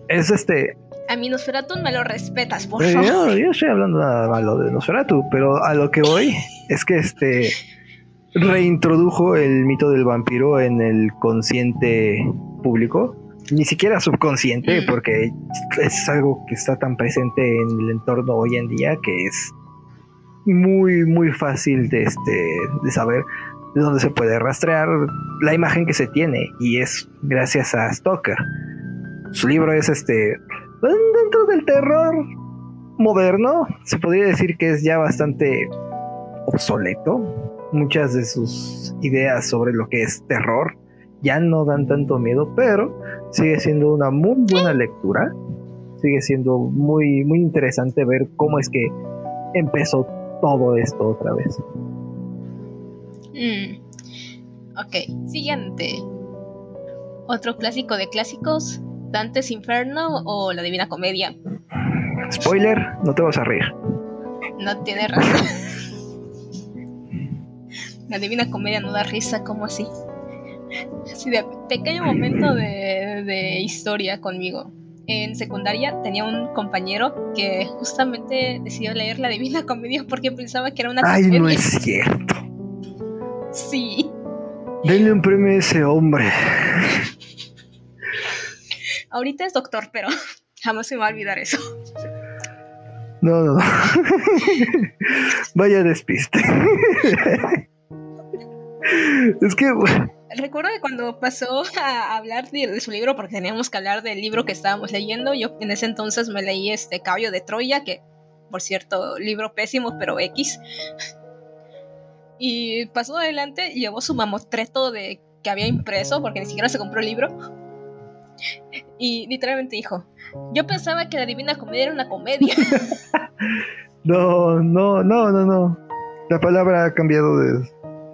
es este a mi Nosferatu me lo respetas, por favor. Yo, yo estoy hablando nada malo de Nosferatu, pero a lo que voy es que este reintrodujo el mito del vampiro en el consciente público, ni siquiera subconsciente, porque es algo que está tan presente en el entorno hoy en día que es muy, muy fácil de, este, de saber de dónde se puede rastrear la imagen que se tiene, y es gracias a Stoker. Su libro es este dentro del terror moderno, se podría decir que es ya bastante obsoleto. Muchas de sus ideas sobre lo que es terror ya no dan tanto miedo, pero sigue siendo una muy buena lectura. Sigue siendo muy, muy interesante ver cómo es que empezó todo esto otra vez. Mm. Ok, siguiente. Otro clásico de clásicos, Dantes Inferno o La Divina Comedia. Spoiler, no te vas a reír. No tiene razón. *laughs* La Divina Comedia no da risa, ¿cómo así? Así de pequeño momento de, historia conmigo. En secundaria tenía un compañero que justamente decidió leer La Divina Comedia porque pensaba que era una Ay, no es cierto. sí. Denle un premio a ese hombre. Ahorita es doctor, pero *laughs* jamás se me va a olvidar eso. No, no, no. *laughs* Vaya despiste. *laughs* es que. Recuerdo que cuando pasó *laughs* a hablar de, su libro, porque teníamos que hablar del libro que estábamos leyendo, yo en ese entonces me leí este Caballo de Troya, que por cierto, libro pésimo, pero X. *laughs* Y pasó adelante llevó su mamotreto de que había impreso, porque ni siquiera se compró el libro. *laughs* Y literalmente dijo, yo pensaba que la Divina Comedia era una comedia. no, no, no, no, no. La palabra ha cambiado de...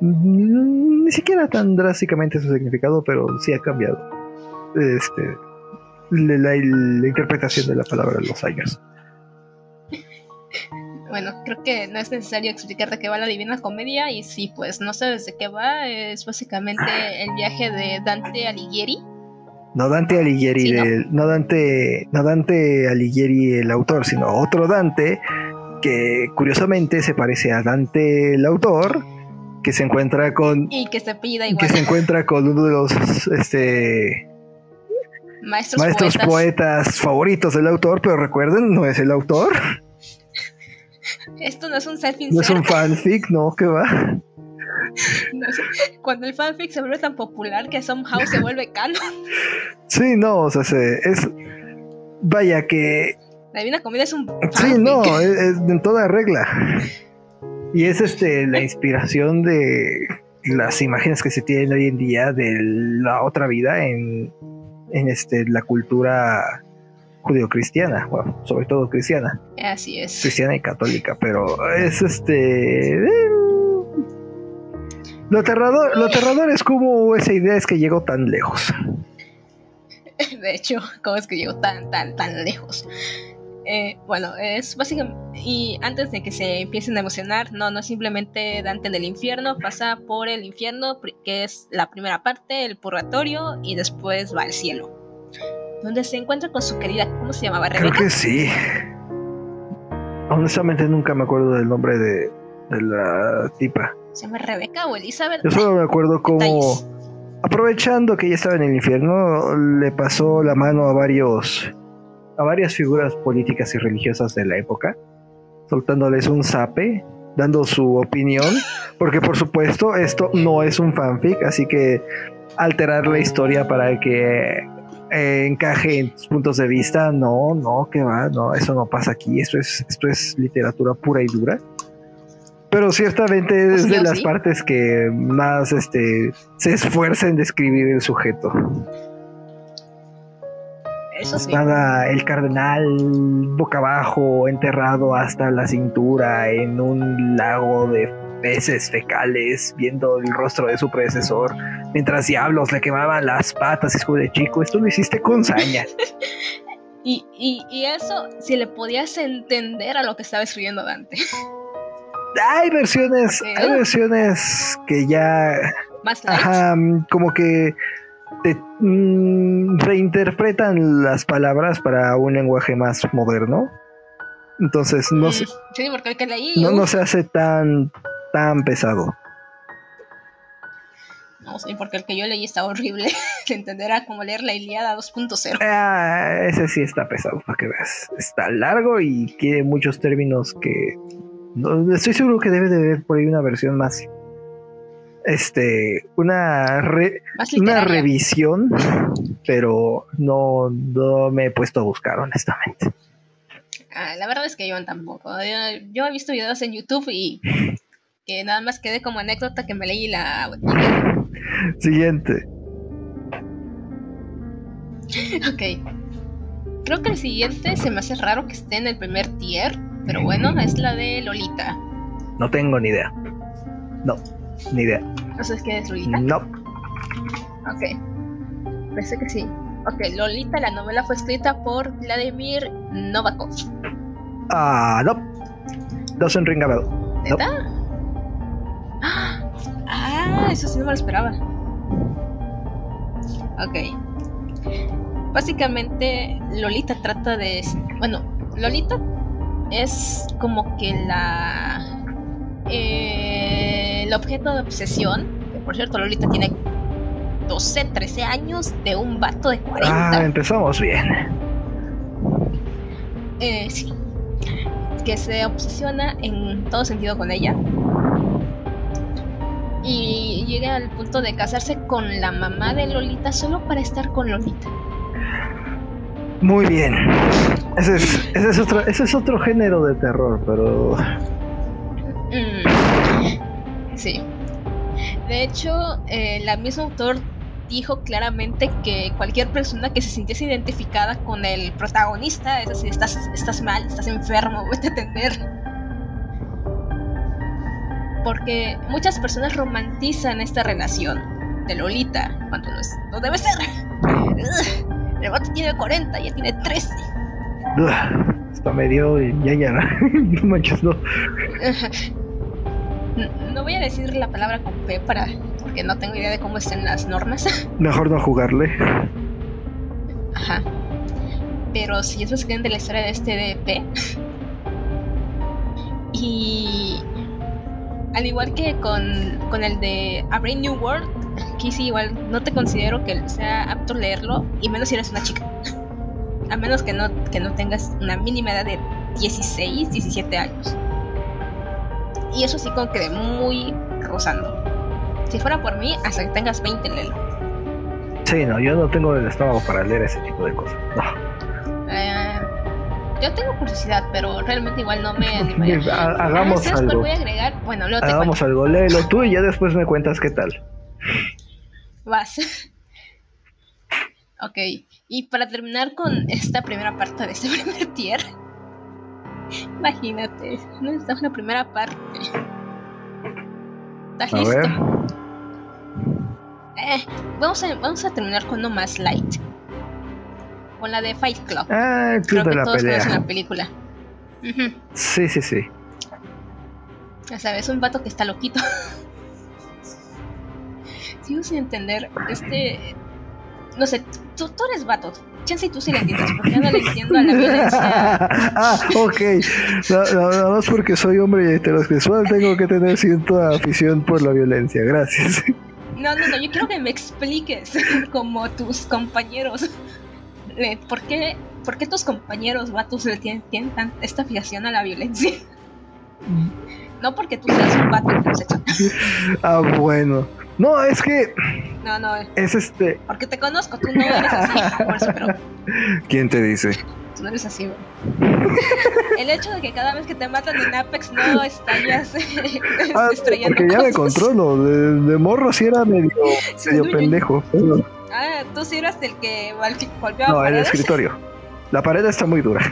Ni siquiera tan drásticamente su significado, pero sí ha cambiado. Este, la, interpretación de la palabra en los años. *laughs* Bueno, creo que no es necesario explicar de qué va la Divina Comedia y si pues no sabes de qué va, es básicamente el viaje de Dante Alighieri no Dante Alighieri, ¿no? Dante, no Dante Alighieri el autor, sino otro Dante que curiosamente se parece a Dante el autor, que se encuentra con y que se pida igual. que se encuentra con uno de los este maestros, poetas. favoritos del autor, pero recuerden, no es el autor. Esto no es un self No es un *laughs* fanfic, no, que va. cuando el fanfic se vuelve tan popular que somehow se vuelve canon. Sí, no, o sea, es. Vaya que. La Divina Comedia es un. Sí, no, es, en toda regla. Y es este la inspiración de las imágenes que se tienen hoy en día de la otra vida en, en este, la cultura judeocristiana, bueno, sobre todo cristiana. Así es. Cristiana y católica, pero es este. Eh, lo aterrador, lo aterrador es como esa idea es que llegó tan lejos. *laughs* De hecho, ¿cómo es que llegó tan, tan, tan lejos? Eh, bueno, es básicamente. Y antes de que se empiecen a emocionar, no, no simplemente Dante en el infierno, pasa por el infierno, que es la primera parte, el purgatorio, y después va al cielo. Donde se encuentra con su querida, ¿cómo se llamaba? Creo que sí. Honestamente nunca me acuerdo del nombre de, de la tipa. ¿Se llama Rebeca o Elizabeth? Yo solo me acuerdo cómo, aprovechando que ella estaba en el infierno, le pasó la mano a varios, a varias figuras políticas y religiosas de la época, soltándoles un zape, dando su opinión, porque por supuesto esto no es un fanfic, así que alterar la historia para que eh, encaje en tus puntos de vista, no, no, que va, no, eso no pasa aquí, esto es, esto es literatura pura y dura. Pero ciertamente es de las partes que más este, se esfuerza en describir el sujeto. Eso sí. Nada, el cardenal boca abajo, enterrado hasta la cintura en un lago de peces fecales, viendo el rostro de su predecesor, mientras diablos le quemaban las patas, hijo de chico. Esto lo hiciste con saña. *laughs* y, y, y eso, si le podías entender a lo que estaba escribiendo Dante. hay versiones, hay versiones que ya, más ajá, como que te, mm, reinterpretan las palabras para un lenguaje más moderno. Entonces no, se, sí, porque no, no se hace tan tan pesado. No sé, porque el que yo leí está horrible. *laughs* Se entenderá como leer la Iliada 2.0. Ah, ese sí está pesado, para que veas. Está largo y tiene muchos términos que estoy seguro que debe de haber por ahí una versión más. Este, una, una revisión, pero no, no me he puesto a buscar, honestamente. Ah, la verdad es que yo tampoco. Yo, he visto videos en YouTube y que nada más quedé como anécdota que me leí la. Siguiente. *laughs* ok. Creo que el siguiente se me hace raro que esté en el primer tier pero bueno, es la de Lolita. No tengo ni idea. No, ni idea. ¿No sabes qué es Lolita? No. Ok. Pensé que sí. Ok, Lolita, la novela fue escrita por Vladimir Novakov. Ah, no. Doesn't ring a bell. ¿Neta? Ah, eso sí no me lo esperaba. Ok. Básicamente, Lolita trata de. Bueno, Lolita es como que la eh, el objeto de obsesión por cierto, Lolita tiene 12, 13 años de un vato de 40. Ah, empezamos bien. Eh, sí. Que se obsesiona en todo sentido con ella. Y llega al punto de casarse con la mamá de Lolita solo para estar con Lolita. Muy bien. Ese es, ese es, otro, ese es otro género de terror, pero... Sí. De hecho, eh, la misma autor dijo claramente que cualquier persona que se sintiese identificada con el protagonista, es decir, estás, estás mal, estás enfermo, *laughs* vete a atender. Porque muchas personas romantizan esta relación de Lolita cuando no, es, no debe ser. *laughs* El vato tiene 40, ella tiene 13. Está medio ya ya, no *laughs* manches, no. No voy a decir la palabra con P para porque no tengo idea de cómo estén las normas. *laughs* Mejor no jugarle. Ajá. Pero si es básicamente la historia de este DP. y al igual que con, con el de A Brain New World, aquí sí igual no te considero que sea apto leerlo, y menos si eres una chica. *laughs* A menos que no, que no tengas una mínima edad de 16, 17 años. Y eso sí como que de muy rozando. Si fuera por mí, hasta que tengas 20, léelo. Sí, no, yo no tengo el estómago para leer ese tipo de cosas. No. Eh, yo tengo curiosidad, pero realmente igual no me *laughs* animaría. Hagamos ah, algo. voy a agregar? Bueno, luego Hagamos algo, léelo tú y ya después me cuentas qué tal. Vas. *laughs* ok, y para terminar con esta primera parte de este *laughs* primer tier, imagínate, no esta es la primera parte. ¿Estás A listo? ver. Eh, vamos, a, vamos a terminar con uno más light. Con la de Fight Club. Ah, el Creo que la todos conocen la película. Sí, sí, sí. Ya sabes, un vato que está loquito. *laughs* Sigo sin entender. Este. No sé, tú, tú eres vato. Chance y tú sí le entiendes, porque yo no le entiendo a la violencia. *laughs* ah, ok. No, no, nada más porque soy hombre y heterosexual tengo que tener cierta afición por la violencia. Gracias. No, no, no, yo quiero que me expliques, *laughs* como tus compañeros. le- ¿Por qué, por qué tus compañeros vatos le tienen, tienen tan- esta fijación a la violencia? No porque tú seas un vato homosexual. Ah, bueno. No, es que No, no, es este. porque te conozco, tú no eres así. Por eso, pero *laughs* ¿Quién te dice? Tú no eres así, güey. El hecho de que cada vez que te matan en Apex no estallas *laughs* Ah, estrellando porque ya me controlo. De, de morro sí era medio, Sí, medio pendejo. pero- Ah, tú sí eras el que golpeaba No, el paredes. escritorio. La pared está muy dura. *laughs*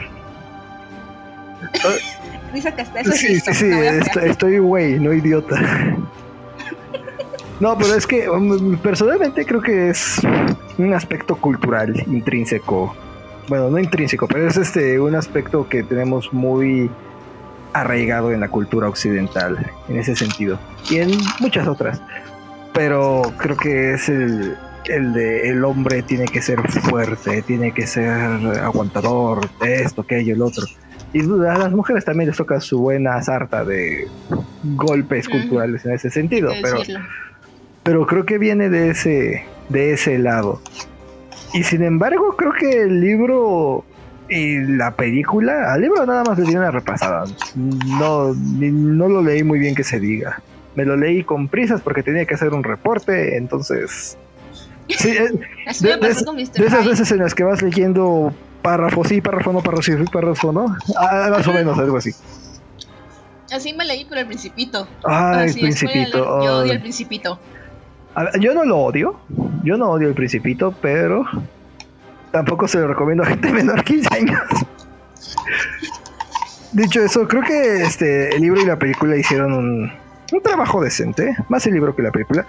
Dice que hasta eso Sí, sí, sí, creer. estoy güey, no idiota. No, pero es que um, personalmente creo que es un aspecto cultural intrínseco. Bueno, no intrínseco, pero es este un aspecto que tenemos muy arraigado en la cultura occidental, en ese sentido. Y en muchas otras. Pero creo que es el, el de el hombre tiene que ser fuerte, tiene que ser aguantador, esto, aquello, el otro. Y a las mujeres también les toca su buena sarta de golpes culturales en ese sentido, pero, decirlo. Pero creo que viene de ese, de ese lado. Y sin embargo, creo que el libro y la película, al libro nada más le di una repasada. No, ni- no lo leí muy bien que se diga. Me lo leí con prisas porque tenía que hacer un reporte, entonces... Sí, eh, *laughs* Así de- de- de esas veces en las que vas leyendo párrafo sí, párrafo no, párrafo sí, párrafo no. Ah, más o menos, algo así. Así me leí por el Principito. Spoiler Principito. Yo odio el Principito. Yo no lo odio. Yo no odio el Principito, pero tampoco se lo recomiendo a gente *laughs* menor de 15 años. Dicho eso, creo que este el libro y la película hicieron un, un trabajo decente, más el libro que la película,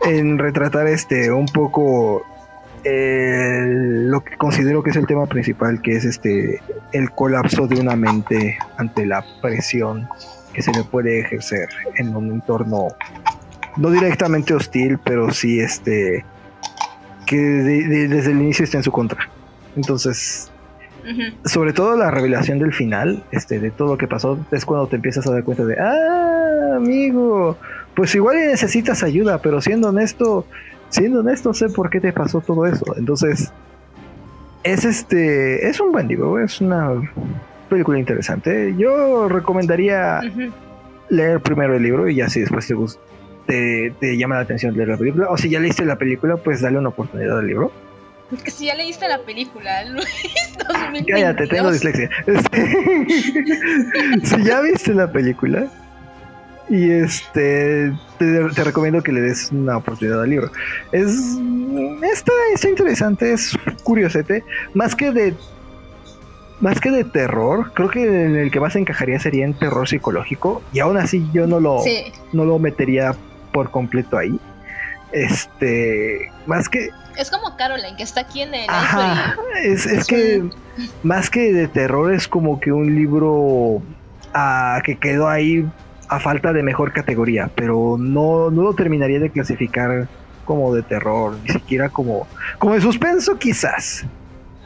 en retratar este un poco lo que considero que es el tema principal, que es este el colapso de una mente ante la presión que se le puede ejercer en un entorno no directamente hostil, pero sí este que de- de- desde el inicio está en su contra. Entonces, sobre todo la revelación del final, este, de todo lo que pasó, es cuando te empiezas a dar cuenta de, ah, amigo, pues igual necesitas ayuda, pero siendo honesto, siendo honesto, sé por qué te pasó todo eso. Entonces, es este, es un buen libro, es una película interesante. Yo recomendaría leer primero el libro y ya si después te gusta, te, llama la atención leer la película. O si ya leíste la película, pues dale una oportunidad al libro. Que si ya leíste la película, *laughs* Luis, Cállate, tengo dislexia. *laughs* si ya viste la película, y este te, recomiendo que le des una oportunidad al libro. Es está, está interesante, es curiosete, más que de más que de terror, creo que en el que más encajaría sería en terror psicológico y aún así yo no lo no lo metería por completo ahí. Este, más que es como Caroline que está aquí en el Ajá, es, es que más que de terror es como que un libro ah, que quedó ahí a falta de mejor categoría, pero no, no lo terminaría de clasificar como de terror, ni siquiera como, como de suspenso quizás.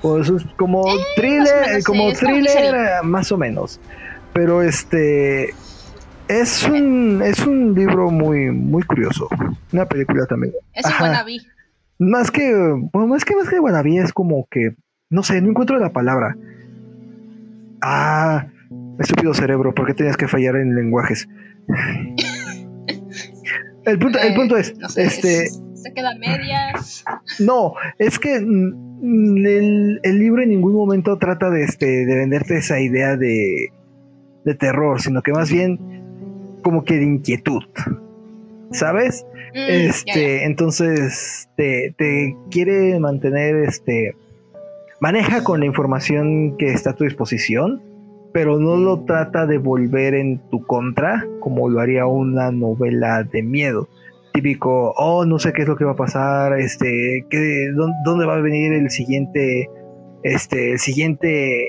O como eh, thriller, como thriller más o menos. Pero este es un es un libro muy muy curioso. Una película también. Es un wannabe. Más que bueno, más que más que wannabe es como que no sé, no encuentro la palabra. Ah, Estúpido cerebro, ¿por qué tenías que fallar en lenguajes? *laughs* el, punto, el punto es, este... se queda medias. No, es que el, libro en ningún momento trata de, este, de venderte esa idea de, de terror, sino que más bien como que de inquietud. ¿Sabes? Mm, este, entonces te, te, quiere mantener este. Maneja con la información que está a tu disposición pero no lo trata de volver en tu contra como lo haría una novela de miedo. Típico, oh, no sé qué es lo que va a pasar, este, ¿qué, dónde, va a venir el siguiente, este, el siguiente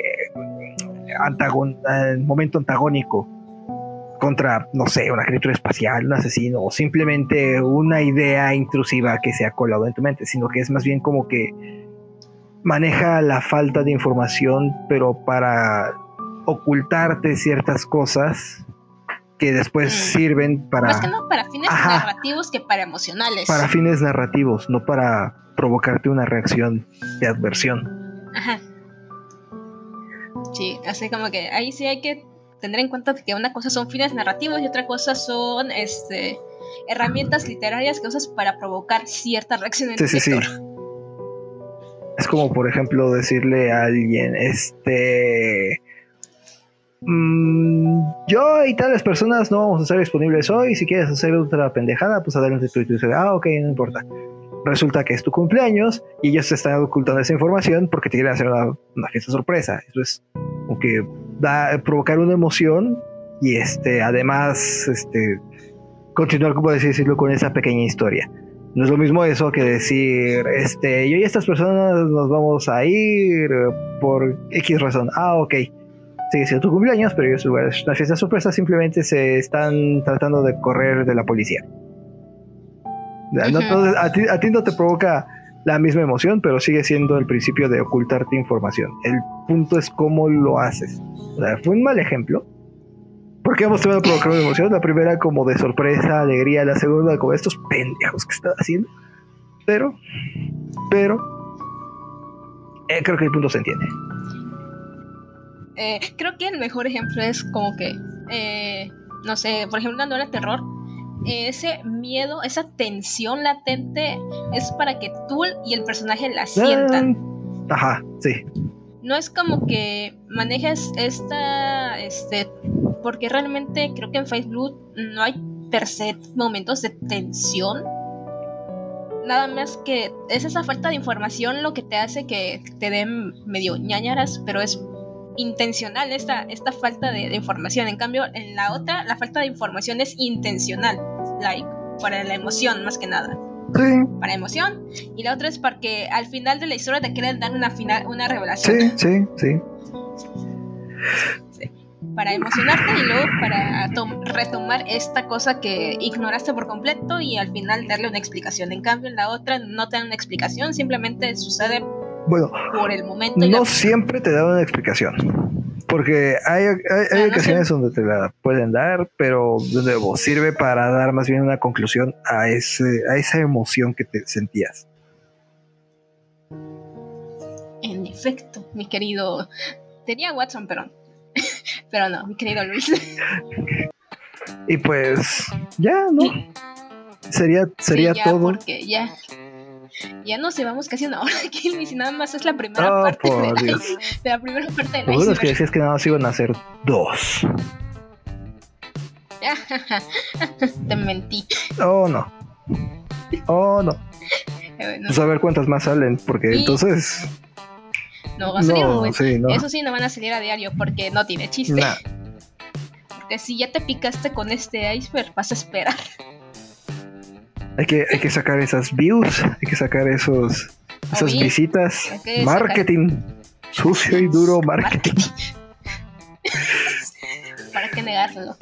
antagon, momento antagónico contra, no sé, una criatura espacial, un asesino, o simplemente una idea intrusiva que se ha colado en tu mente, sino que es más bien como que maneja la falta de información, pero para ocultarte ciertas cosas que después mm. sirven para... Más que no para fines narrativos que para emocionales. Para fines narrativos, no para provocarte una reacción de adversión. Ajá. Sí, así como que ahí sí hay que tener en cuenta que una cosa son fines narrativos y otra cosa son este herramientas literarias que usas para provocar cierta reacción en sí, sí, Es como por ejemplo decirle a alguien, este Mm, yo y tales personas no vamos a estar disponibles hoy. Si quieres hacer otra pendejada, pues adelante tú dices, ah, ok, no importa. Resulta que es tu cumpleaños y ellos te están ocultando esa información porque te quieren hacer una, fiesta sorpresa. Eso es como que da, provocar una emoción y este, además, este, continuar, como decirlo, con esa pequeña historia. No es lo mismo eso que decir, este, yo y estas personas nos vamos a ir por X razón. Ah, ok sigue siendo tu cumpleaños, pero es una fiesta sorpresa, simplemente se están tratando de correr de la policía. a, ti, no te provoca la misma emoción, pero sigue siendo el principio de ocultarte información. El punto es cómo lo haces. fue un mal ejemplo. Porque ambos te van a provocar una emoción. La primera como de sorpresa, alegría. La segunda como estos pendejos que están haciendo. Pero, pero, eh, creo que el punto se entiende. Eh, creo que el mejor ejemplo es como que, eh, no sé, por ejemplo, una terror, ese miedo, esa tensión latente es para que tú y el personaje la sientan. Ajá, sí. No es como que manejes esta, este, porque realmente creo que en Facebook no hay per se momentos de tensión. Nada más que es esa falta de información lo que te hace que te den medio ñañaras, pero es intencional esta, esta falta de, información. En cambio, en la otra, la falta de información es intencional, like, para la emoción más que nada. Para emoción. Y la otra es porque al final de la historia te quieren dar una, final, una revelación. Sí, sí, sí. Para emocionarte y luego para retomar esta cosa que ignoraste por completo y al final darle una explicación. En cambio, en la otra no te dan una explicación, simplemente sucede bueno, por el momento. No siempre te da una explicación. Porque hay, hay, hay Ah, no ocasiones donde te la pueden dar, pero de nuevo, sirve para dar más bien una conclusión a, ese, a esa emoción que te sentías. En efecto, mi querido. Tenía Watson, pero. *laughs* pero no, mi querido Luis. Y pues, ya, ¿no? Sería, sería Sí, ya, todo. Porque ya. Ya nos llevamos casi una hora aquí, y nada más es la primera Oh, parte de la, Dios. de la primera parte de la es que decías que nada más iban a ser dos. *laughs* Te mentí. Oh, no. Oh, no. Eh, bueno, Pues a ver cuántas más salen, porque Sí. entonces. no va a salir un No, sí, no. Eso sí, no van a salir a diario porque no tiene chiste. Nah. Porque si ya te picaste con este iceberg, vas a esperar. Hay que, hay que sacar esas views, hay que sacar esos, esas Oye, visitas. Marketing. Sucio y duro marketing. *laughs* ¿Para qué negarlo?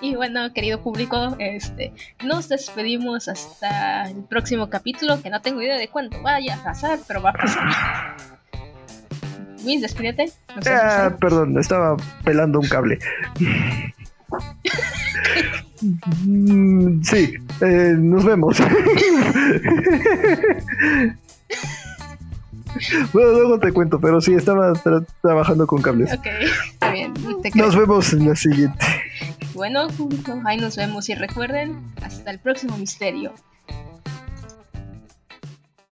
Y bueno, querido público, este, nos despedimos hasta el próximo capítulo, que no tengo idea de cuándo vaya a pasar, pero va a pasar. Luis, despídete. Ah, ¿eh? perdón, estaba pelando un cable. Mm, sí, eh, nos vemos. bueno, luego te cuento, pero sí, estaba tra- trabajando con cables. Ok, está bien, te. Nos vemos en la siguiente. Bueno, público, ahí nos vemos y recuerden, hasta el próximo misterio.